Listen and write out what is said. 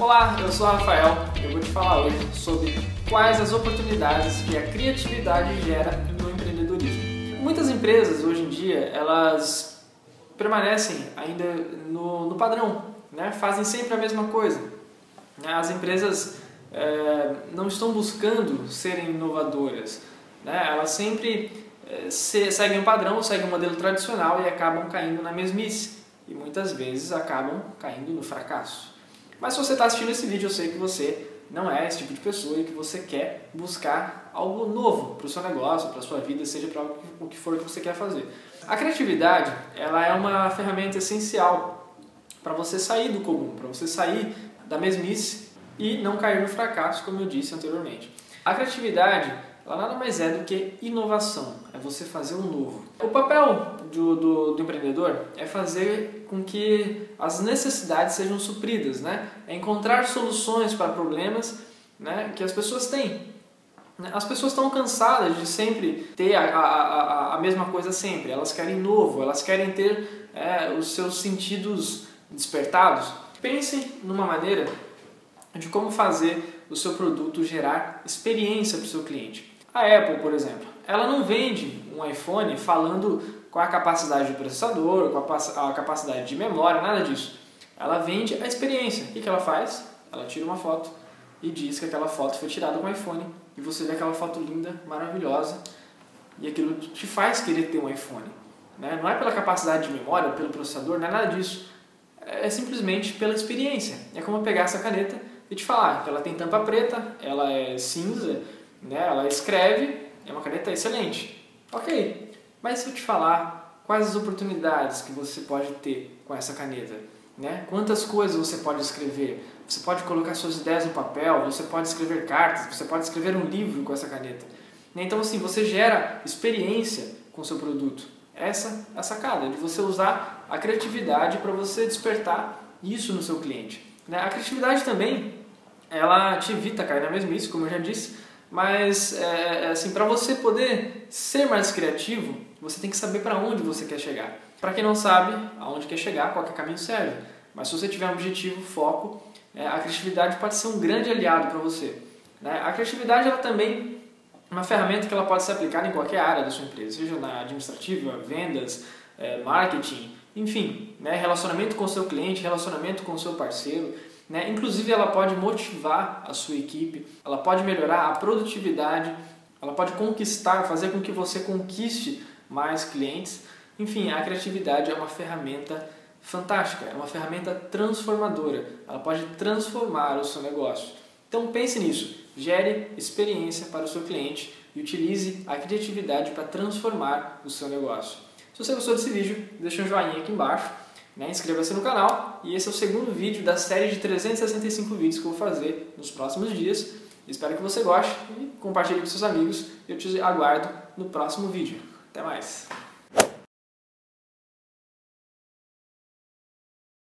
Olá, eu sou o Rafael e eu vou te falar hoje sobre quais as oportunidades que a criatividade gera no empreendedorismo. Muitas empresas hoje em dia elas permanecem ainda no, no padrão, né? fazem sempre a mesma coisa. As empresas é, não estão buscando serem inovadoras, né? elas sempre é, se, seguem um padrão, seguem um modelo tradicional e acabam caindo na mesmice e muitas vezes acabam caindo no fracasso. Mas se você está assistindo esse vídeo, eu sei que você não é esse tipo de pessoa e que você quer buscar algo novo para o seu negócio, para a sua vida, seja para o que for que você quer fazer. A criatividade ela é uma ferramenta essencial para você sair do comum, para você sair da mesmice e não cair no fracasso, como eu disse anteriormente. A criatividade ela nada mais é do que inovação, é você fazer um novo. O papel do, do, do, empreendedor é fazer com que as necessidades sejam supridas, né? é encontrar soluções para problemas né, que as pessoas têm. As pessoas estão cansadas de sempre ter a, a, a, a mesma coisa sempre, elas querem novo, elas querem ter é, os seus sentidos despertados. Pensem numa maneira de como fazer o seu produto gerar experiência para o seu cliente. A Apple, por exemplo, ela não vende um iPhone falando com a capacidade do processador, com a capacidade de memória, nada disso. Ela vende a experiência. O que ela faz? Ela tira uma foto e diz que aquela foto foi tirada com o iPhone e você vê aquela foto linda, maravilhosa e aquilo te faz querer ter um iPhone. Né? Não é pela capacidade de memória, pelo processador, não é nada disso. É simplesmente pela experiência. É como pegar essa caneta e te falar que ela tem tampa preta, ela é cinza, né? ela escreve, é uma caneta excelente. Ok, mas se eu te falar quais as oportunidades que você pode ter com essa caneta, né? quantas coisas você pode escrever, você pode colocar suas ideias no papel, você pode escrever cartas, você pode escrever um livro com essa caneta. Né? Então, assim, você gera experiência com o seu produto. Essa é a sacada, de você usar a criatividade para você despertar isso no seu cliente. Né? A criatividade também, ela te evita cair na mesmice, como eu já disse, mas é, é assim, para você poder ser mais criativo, você tem que saber para onde você quer chegar. Para quem não sabe aonde quer chegar, qualquer caminho serve. Mas se você tiver um objetivo, foco, é, a criatividade pode ser um grande aliado para você. Né? A criatividade ela também é uma ferramenta que ela pode ser aplicada em qualquer área da sua empresa, seja na administrativa, vendas, é, marketing, enfim, né? relacionamento com o seu cliente, relacionamento com o seu parceiro. Né? Inclusive, ela pode motivar a sua equipe, ela pode melhorar a produtividade, ela pode conquistar, fazer com que você conquiste mais clientes. Enfim, a criatividade é uma ferramenta fantástica, é uma ferramenta transformadora. Ela pode transformar o seu negócio. Então pense nisso, gere experiência para o seu cliente e utilize a criatividade para transformar o seu negócio. Se você gostou desse vídeo, deixa um joinha aqui embaixo né? Inscreva-se no canal e esse é o segundo vídeo da série de 365 vídeos que eu vou fazer nos próximos dias. Espero que você goste e compartilhe com seus amigos. Eu te aguardo no próximo vídeo. Até mais!